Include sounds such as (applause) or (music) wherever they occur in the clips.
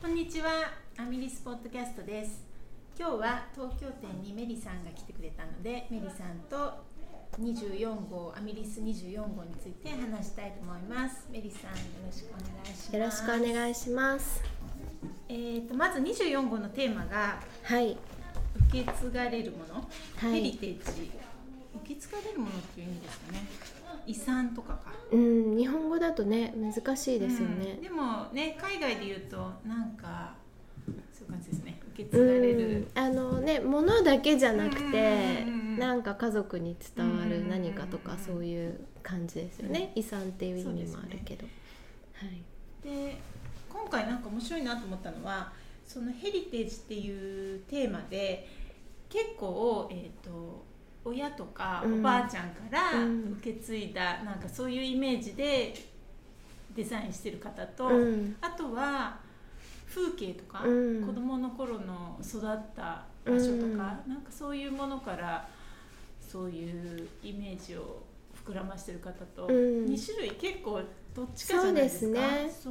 こんにちは、アミリスポッドキャストです。今日は東京店にメリさんが来てくれたので、メリさんと24号、アミリス24号について話したいと思います。メリさん、よろしくお願いします。よろしくお願いします。えーとまず24号のテーマがはい、受け継がれるもの、はいヘリテージ。受け継がれるものっていう意味ですかね。遺産とかか。うん、日本語だとね難しいですようんね。でもね、海外で言うとなんかそういう感じですね。受けう継がれんる。、あのね物だけじゃなくてうんうんうんうんなんか家族に伝わる何かとかうんうんうんそういう感じですよね。遺産っていう意味もあるけど。はい。で今回なんか面白いなと思ったのはそのヘリテージっていうテーマで結構、えー、と親とかうんおばあちゃんからうん受け継いだ、なんかそういうイメージでデザインしてる方と、うん。あとは風景とか、うん。子供の頃の育った場所とか、なんかそういうものからそういうイメージを膨らましてる方と、うん。2種類結構どっちかじゃないです。ね。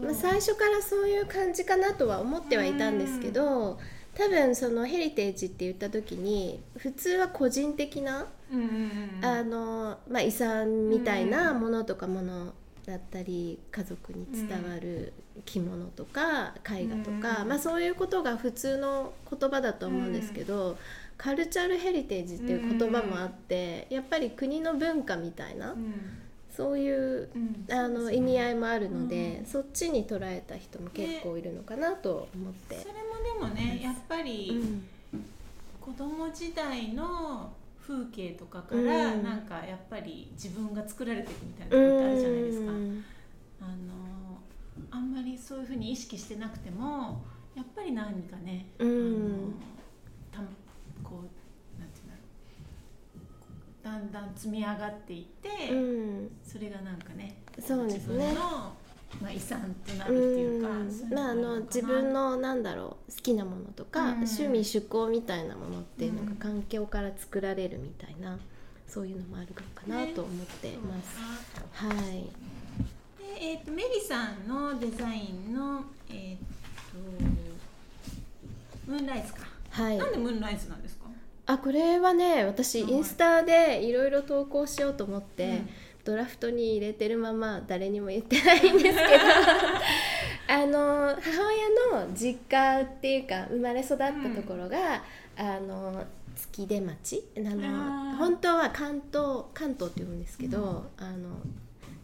まあ、最初からそういう感じかなとは思ってはいたんですけど多分そのヘリテージって言った時に普通は個人的なうんうんうんあのまあ、遺産みたいなものとかものだったり家族に伝わる着物とか絵画とか、うんまあ、そういうことが普通の言葉だと思うんですけど、カルチャルヘリテージっていう言葉もあって、やっぱり国の文化みたいな、うん。そういううん。あの意味合いもあるので、うん。そっちに捉えた人も結構いるのかなと思って。それもでもねやっぱうりん。子供時代の風景とかからうん。なんかやっぱり自分が作られていくみたいなことってあるじゃないですか。うん。あのあんまりそういうふうに意識してなくてもやっぱり何かね、うん。あのたこうなんていうんだろうだんだん積み上がっていって、うん。それがなんかねそうですね。自分の、まあ、遺産となるっていうか、うまああの自分のなんだろう好きなものとか、うん。趣味趣向みたいなものっていうのうんが環境から作られるみたいな、そういうのもあるのかなと思ってます。はい。で、えー、とメリさんのデザインの、えー、とムーンライズか、はい。なんでムーンライズなんですか？あこれはね私はいインスタでいろいろ投稿しようと思って、うんドラフトに入れてるまま誰にも言ってないんですけど (laughs) あの母親の実家っていうか生まれ育ったところが、あの月出町あの本当は関東関東って呼ぶんですけど、あの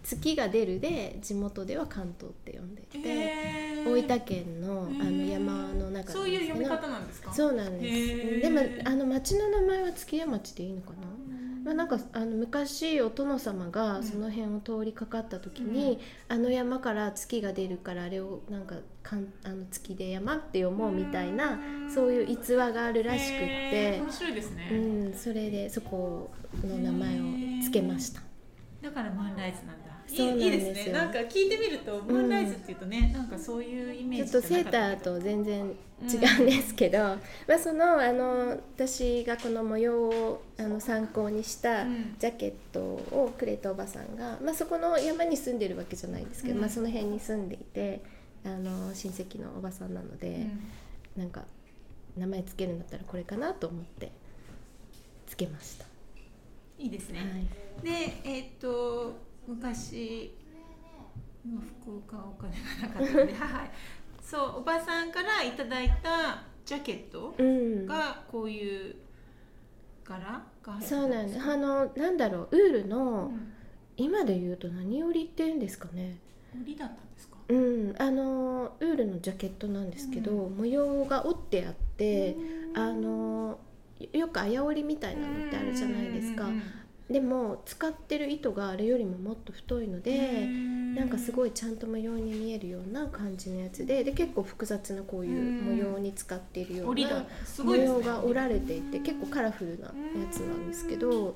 月が出るで地元では関東って呼んでいて、へー。大分県のあの山の中なんでそういう読み方なんですか？そうなんでへー。すでもあの町の名前は月屋町でいいのかな、まあ、なんかあの昔お殿様がその辺を通りかかった時に、あの山から月が出るからあれをなんかかんあの月で山って読もうみたいなそういう逸話があるらしくって。へー面白いですね、うん、それでそこの名前を付けました。だからムーンライズなんだいいいいですね。なんか聞いてみると、ムーンライズっていうとねなんかそういうイメージちょっとセーターと全然違うんですけど、まあ、そのあの私がこの模様をあの参考にしたうん。ジャケットをくれたおばさんが、まあ、そこの山に住んでるわけじゃないんですけど、うん。まあ、その辺に住んでいてあの親戚のおばさんなので、なんか名前つけるんだったらこれかなと思ってつけました。いいですね、はい。でえっ、と昔今福岡はお金がなかったのではいそうおばさんからいただいたジャケットうん。がこういう柄が入ってたそうなんです。あのなんだろうウールの、うん。今で言うと何織りっていうんですかね。売りだったんですか？うん、あのウールのジャケットなんですけど、う模様が折ってあって、あのよくあや織りみたいなのってあるじゃないですか、うんうんうんでも使ってる糸があれよりももっと太いので、なんかすごいちゃんと模様に見えるような感じのやつでで結構複雑なこういう模様に使っているような模様が織られていて結構カラフルなやつなんですけど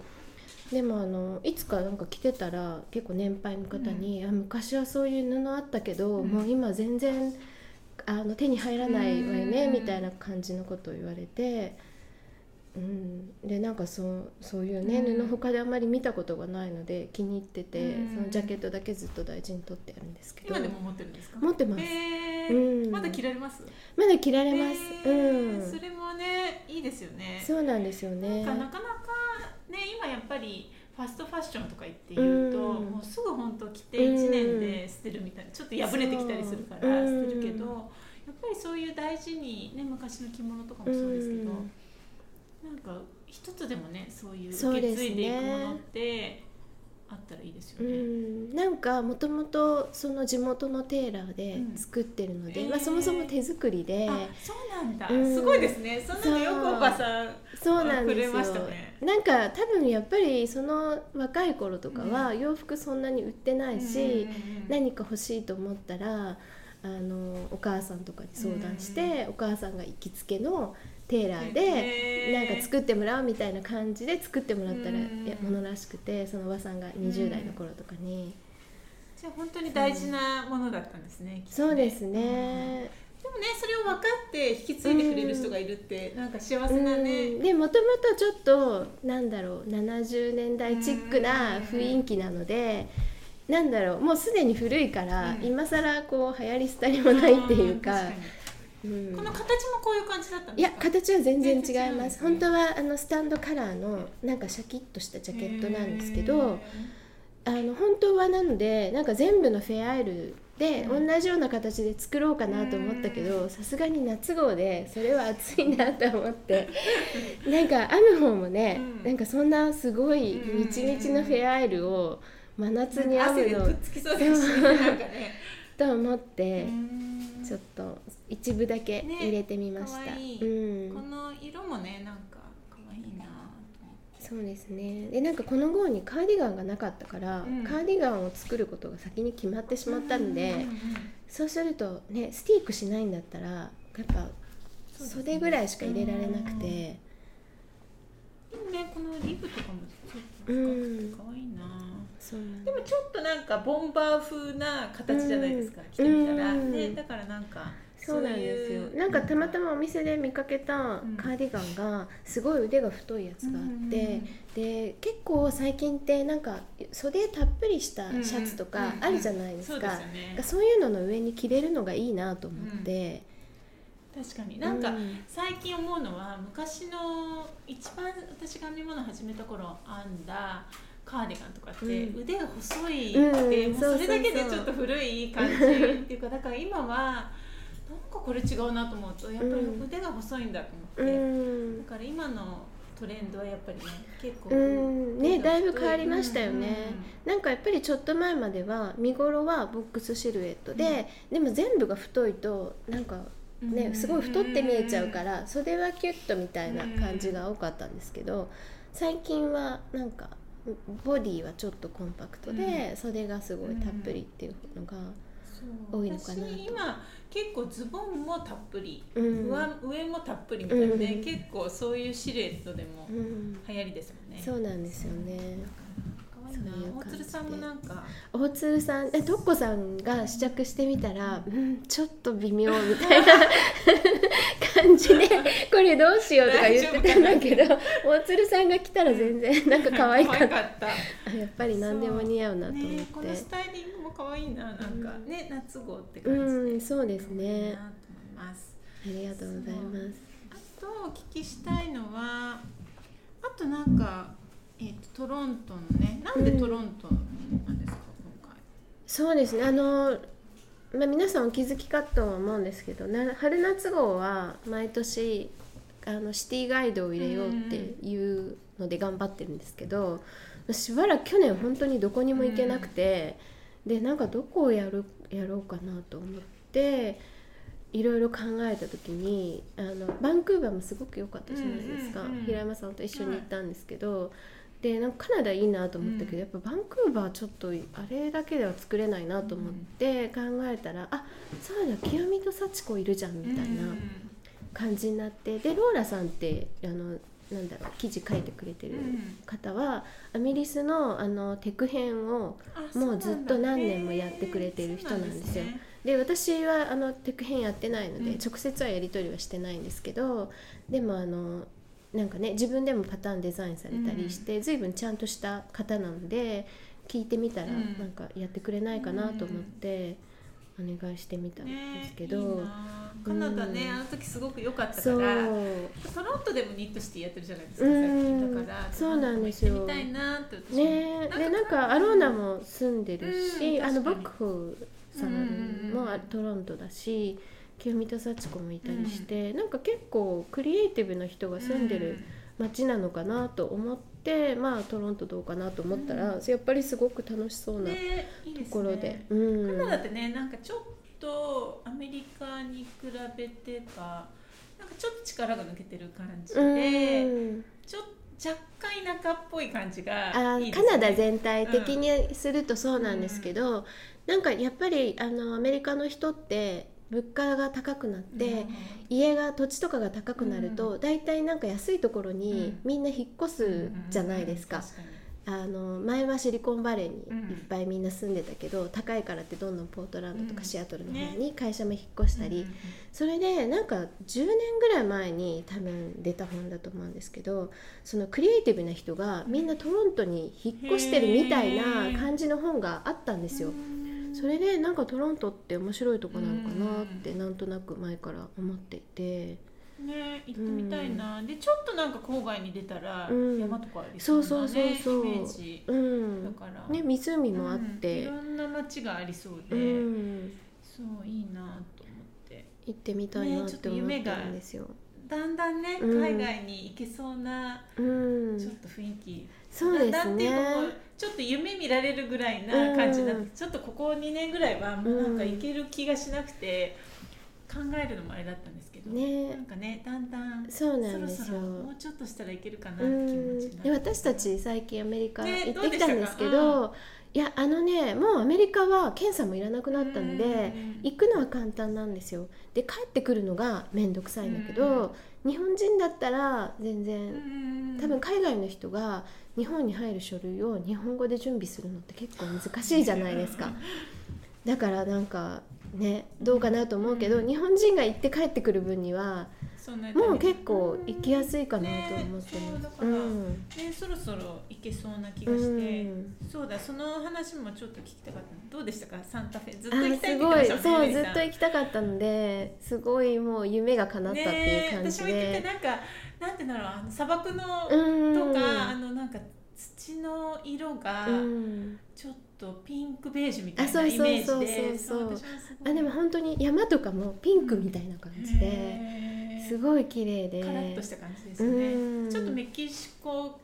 でもあのいつかなんか着てたら結構年配の方に「あ昔はそういう布あったけど、うん。もう今全然あの手に入らないわよね」うん。みたいな感じのことを言われてうん、でなんかそうそういうね、うん。布他であんまり見たことがないので気に入ってて、うん。そのジャケットだけずっと大事に取ってあるんですけど。今でも持ってるんですか？持ってます。へーうん。まだ着られます？まだ着られます、へーうん。それもねいいですよね。そうなんですよね。なんかなかね今やっぱりファストファッションとか言って言うと、うん。もうすぐ本当着て1年で捨てるみたいなちょっと破れてきたりするから捨てるけど、やっぱりそういう大事にね昔の着物とかもそうですけど、うんなんか一つでもねそういう受け継いでいくものってあったらいいですようね。ん、なんかもともとその地元のテーラーで作ってるので、うんまあ、そもそも手作りで、あそうなんだ、うん。すごいですね。そんなのよくおばさんそう。なんですよ。くれましたね。なんか多分やっぱりその若い頃とかは洋服そんなに売ってないし、何か欲しいと思ったらあのお母さんとかに相談して、お母さんが行きつけのテーラーでなんか作ってもらうみたいな感じで作ってもらったらものらしくてそのおばさんが20代の頃とかに、じゃあ本当に大事なものだったんですね。きっとそうですうん。ね、でもねそれを分かって引き継いでくれる人がいるって、なんか幸せなね、うん。でもともとちょっとなんだろう70年代チックな雰囲気なので、なんだろうもうすでに古いから、うん。今更こう流行り廃りもないっていうか,、ん。確かうん。にこの形もこういう感じだったんいやですか？形は全然違いまですすね。本当はあのスタンドカラーのなんかシャキッとしたジャケットなんですけどあの本当はなのでなんか全部のフェアアイルでうん同じような形で作ろうかなと思ったけどさすがに夏号でそれは暑いなと思って。(laughs) なんか編む方もね、うん。なんかそんなすごいうんみちみちのフェアアイルを真夏に編汗むのでくっつきそうですしなんかね。(laughs) と思って。うんちょっと一部だけ入れてみました。ねかわい。いうん。この色もねなんか可愛いなと思って。そうですね。でなんかこの号にカーディガンがなかったから、うん。カーディガンを作ることが先に決まってしまったんで、うんうんうんそうするとねスティークしないんだったらやっぱ袖ぐらいしか入れられなくて。でもねこのリブとかもちょっとうん。可愛いなでもちょっとなんかボンバー風な形じゃないですか、着てみたら、うん。ねだからなんかそうなんですよ。なんかたまたまお店で見かけたカーディガンがすごい腕が太いやつがあって、で結構最近ってなんか袖たっぷりしたシャツとかあるじゃないですか。そういうのの上に着れるのがいいなと思って、確かに。なんか、うん。最近思うのは昔の一番私が編み物始めた頃編んだカーディガンとかってうん。腕が細いうんって、もうそれだけでちょっと古い感じ。っていうかだから今はなんかこれ違うなと思うとやっぱり腕が細いんだとう思って、ん。だから今のトレンドはやっぱりね結構うん。ねだいぶ変わりましたよね。うんなんかやっぱりちょっと前までは見頃はボックスシルエットで、でも全部が太いとなんかね、うんすごい太って見えちゃうから袖はキュッとみたいな感じが多かったんですけど最近はなんかボディはちょっとコンパクトで、袖がすごいたっぷりっていうのが、多いのかなと。私今結構ズボンもたっぷり、うん。上上もたっぷりみたいなで、うん。結構そういうシルエットでもうん、流行りですもんね、そうなんですよねそういう感じ。で大鶴さんもなんか。大鶴さんえとっこさんが試着してみたら、うん、ちょっと微妙みたいな (laughs) 感じでこれどうしようとか言ってたんだけど大鶴さんが来たら全然なんか可愛かった。やっぱり何でも似合うなと思って。ね、このスタイリングも可愛いな。なんかね、夏号ってう感じで、んそうですね。ありがとうございます。あとお聞きしたいのはあとなんか、えー、とトロントのねなんでトロントなんですか、今回？そうですねあの、まあ、皆さんお気づきかとは思うんですけどな春夏号は毎年あのシティガイドを入れようっていうので頑張ってるんですけど、しばらく去年本当にどこにも行けなくて、でなんかどこをやるやろうかなと思っていろいろ考えた時にあのバンクーバーもすごく良かったじゃないですか、うんうんうん。平山さんと一緒に行ったんですけど、でなんかカナダいいなと思ったけど、うん。やっぱバンクーバーちょっとあれだけでは作れないなと思って考えたら、あそうだ清美と幸子いるじゃんみたいな感じになってでローラさんってあのなんだろう記事書いてくれてる方は、アメリスのあのテク編をもうずっと何年もやってくれてる人なんですよ。で私はあのテク編やってないので、うん。直接はやり取りはしてないんですけどでもあのなんかね自分でもパターンデザインされたりして、随分ちゃんとした方なので聞いてみたらうん。なんかやってくれないかなと思ってお願いしてみたんですけど、ねいいな。カナダね、うんあの時すごく良かったからトロントでもニットシティやってるじゃないですかうん。だから。そうなんですよ。みたいなって私もねでなんかアローナも住んでるし、うんあのボックさんもトロントだし清見と幸子もいたりして、なんか結構クリエイティブな人が住んでる街なのかなと思って、まあトロントどうかなと思ったら、うん。やっぱりすごく楽しそうなところで。うん。カナダってねなんかちょっとアメリカに比べてかなんかちょっと力が抜けてる感じで、うん。ちょ若干田舎っぽい感じがあいいですね。カナダ全体的にするとそうなんですけど、なんかやっぱりあのアメリカの人って物価が高くなって、家が土地とかが高くなると、大体なんか安いところにみんな引っ越すじゃないですか,、あの前はシリコンバレーにうん。いっぱいみんな住んでたけど、高いからってどんどんポートランドとかうん。シアトルのね方に会社も引っ越したり、うんうんうん。それでなんか10年ぐらい前に多分出た本だと思うんですけどそのクリエイティブな人がみんなトロントに引っ越してるみたいな感じの本があったんですよ。それでなんかトロントって面白いとこなのかなってなんとなく前から思っていて。ね行ってみたいな、でちょっとなんか郊外に出たらうん。山とかありそうそうそうなそうそう。ねイメージ。うん。だから、ね湖もあっうん。いてろ、んな街がありそうで、うん、そういいなと思って。行ってみたいなって思って夢がるんですよ。だんだんね、うん。海外に行けそうなうん。ちょっと雰囲気、そうですだんだんって。ちょっと夢見られるぐらいな感じになって、うんちょっとここ2年ぐらいはもうなんか行ける気がしなくて、考えるのもあれだったんですけど、ねなんかねだんだんそうなんですよ。そろそろもうちょっとしたらいけるかなってう気持ちで私たち最近アメリカね行ってきたんですけど,、どういやあのねもうアメリカは検査もいらなくなったので、うん。行くのは簡単なんですよ。で帰ってくるのが面倒くさいんだけど、日本人だったら全然、うん多分海外の人が日本に入る書類を日本語で準備するのって結構難しいじゃないですか。だからなんかねどうかなと思うけど、うん。日本人が行って帰ってくる分にはそんなもう結構行きやすいかなと思ってます。からうん。ねそろそろ行けそうな気うがして、ん。そうだその話もちょっと聞きたかった。どうでしたか？サンタフェずっあと行きたいってすごい。言ってましたそうずっと行きたかったのですごいもう夢が叶ったっていう感じねえ私も行っててで、なんかなんてだろうあの砂漠のうん。とか、あのなんか土の色がうん。ちょっとピンクベージュみたいなイメージそうでそう。そう私もすごい。あでも本当に山とかもピンクみたいな感じですごい綺麗で。カラッとした感じですよね、うん。ちょっとメキシコ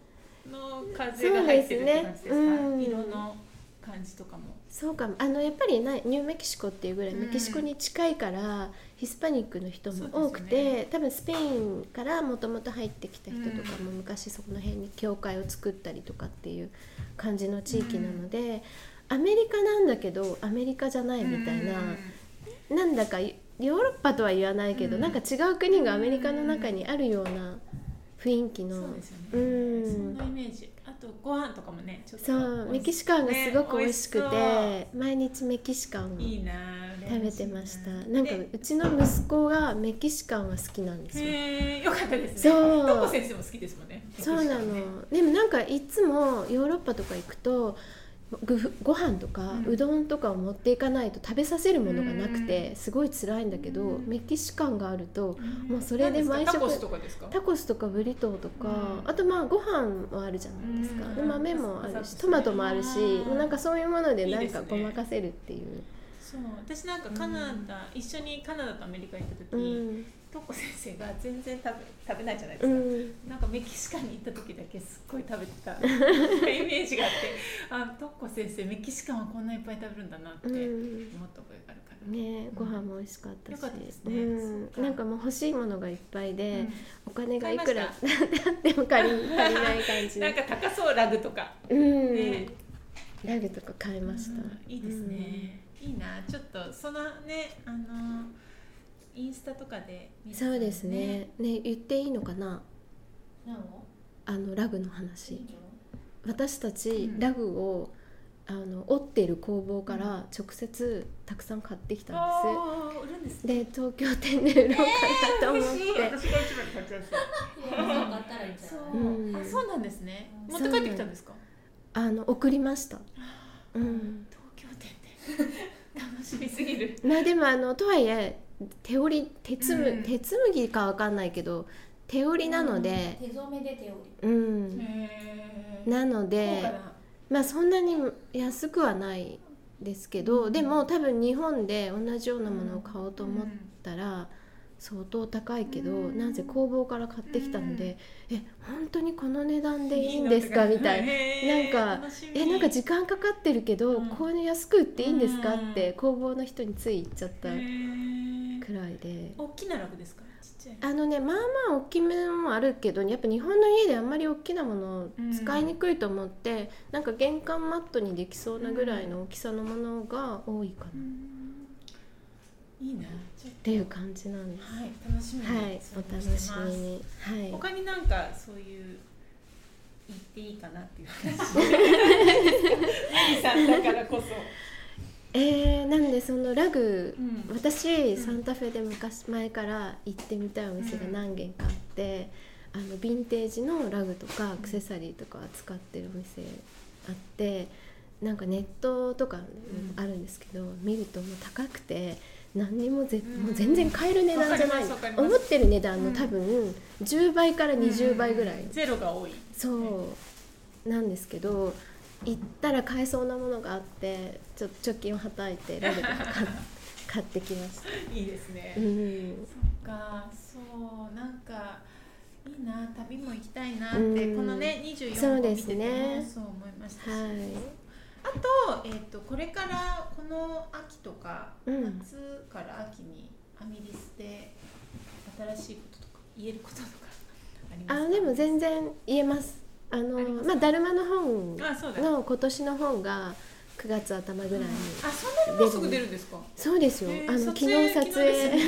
の風が入ってるって感じですか？ねうん。色の感じとかも。そうかも。あのやっぱりなニューメキシコっていうぐらいうん。メキシコに近いから、ヒスパニックの人も多くて、よね。多分スペインからもともと入ってきた人とかも昔そこの辺に教会を作ったりとかっていう感じの地域なので、アメリカなんだけどアメリカじゃないみたいな、なんだかヨーロッパとは言わないけど、うん。なんか違う国がアメリカの中にあるような雰囲気の、そうですよね、うん。そんなイメージ。あとご飯とかもねちょっとそうメキシカンがすごく美味しくて、ね毎日メキシカンを食べてました。なんかでうちの息子がメキシカンは好きなんですよ。へえよかったですね。そう。トコ先生も好きですもんね。そうなの。でもなんかいつもヨーロッパとか行くとごご飯とかうん。うどんとかを持っていかないと食べさせるものがなくてすごい辛いんだけどうん。メキシカンがあるとうん。もうそれで毎食タコスとかですか？タコスとかブリトーとかうん。あとまあご飯はあるじゃないですか。うん。で豆もあるしトマトもあるしうん。もうなんかそういうものでないんかごまかせるっていう。そう。私なんかカナダ、一緒にカナダとアメリカ行ったう時、んトコ先生が全然食べ食べないじゃないでうすか、ん。なんかメキシカンに行った時だけすっごい食べてた。(laughs) イメージがあって。あトッコ先生メキシカンはこんないっぱい食べるんだなってう思んった覚えがあるから、ねご飯も美味しかったし、よかったですね。うん。なんかもう欲しいものがいっぱいで、お金がいくらあ買っても借り足りない感じ。(laughs) なんか高そうラグとか、うん、ね。ラグとか買いました、うん。いいですね、いいな。ちょっとそのねあのインスタとかでうん見てたそうですね。ね言っていいのかな？あのラグの話。私たち、うん。ラグをあの織ってる工房から直接たくさん買ってきたんです。す。で東京店で売ろうかなと思って、えー嬉しい。私が一番に買っちゃうしいやそうあそうなんですね。持って帰ってきたんですか？あの送りました。うん。東京店で。(laughs) 楽しみすぎる。まあでもあのとはいえ手織り手つむ、うん。手紡ぎかわかんないけど手織りなので、手染めで手織うん、なの高でまあそんなに安くはないですけど、うん。でも多分日本で同じようなものを買おうと思ったら相当高いけど、うん。なぜ工房から買ってきたので、え本当にこの値段でいいんのですか？みたい。(laughs) な。なんかえなんか時間かかってるけど、うん。こういうの安く売っていいんですか？うん。って工房の人につい言っちゃったくらいで。大きなラグですか？ちっちゃい。あのねまあまあ大きめのもあるけどやっぱ日本の家であんまり大きなものを使いにくいと思って、なんか玄関マットにできそうなぐらいの大きさのものが多いかな、っいいなっとていう感じなんです。はい楽しみにはい、想お像してます。楽しみに。はい。他になんかそういう言っていいかなっていう話。(laughs) (laughs) さんだからこそ、えー、なんでそのラグ、うん。私サンタフェで昔前から行ってみたいお店が何軒かあって、あのヴィンテージのラグとかアクセサリーとか扱ってるお店あってなんかネットとかもあるんですけど、見るともう高くて何にもぜ、うん。もう全然買える値段じゃない。思ってる値段のうん。多分10倍から20倍ぐらい、ゼロが多い。そう。なんですけど行ったら買えそうなものがあってちょ貯金をはたいてラグとか買っ買ってきました。いいですね、うん。そっか。そうなんかいいな旅も行きたいなって、うん。このね24そうで個見ててすねもそう思いました。し、はいあと,、えー、とこれからこの秋とか、うん。夏から秋にアミリスで新しいこととか言えることとかありますか？あでも全然言えます。あのまあだるまの本の今年の本が9月頭ぐらいに、あそんなにすぐ出るんですか？そうですよ、えーあの昨日撮影。ね。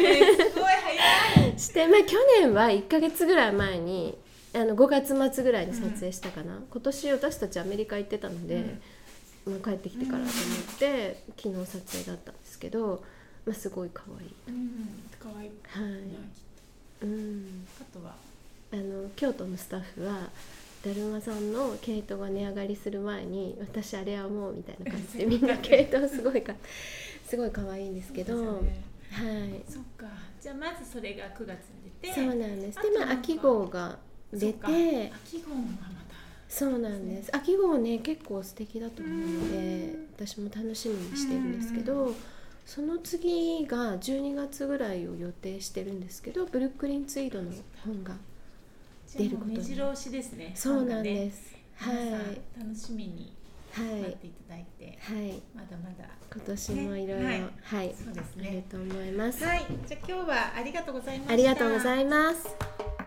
すごい早い。(laughs) して、まあ、去年は1か月ぐらい前にあの5月末ぐらいに撮影したかな、今年私たちアメリカ行ってたので、まあ、帰ってきてからと思って、昨日撮影だったんですけど、まあ、すごい可愛い。うん。可愛い。はい、なうん、あとは？あの京都のスタッフはだるまさんの毛糸が値上がりする前に私あれはもうみたいな感じで (laughs) みんな毛糸すごいかすごい可愛いんですけど、ね。はい。そっか。じゃあまずそれが9月に出てそうなんです。でまあ秋号が出て秋号もまた。そうなんです。秋号ね結構素敵だと思うので私も楽しみにしてるんですけどその次が12月ぐらいを予定してるんですけどブルックリンツイードの本が出ること目白押しですね。そうなんです。すはい。楽しみにはい。待っていただいて、はい。まだまだ。今年もいろいろね。はい。そうですあるねと思います。はい。じゃあ今日はありがとうございました。ありがとうございます。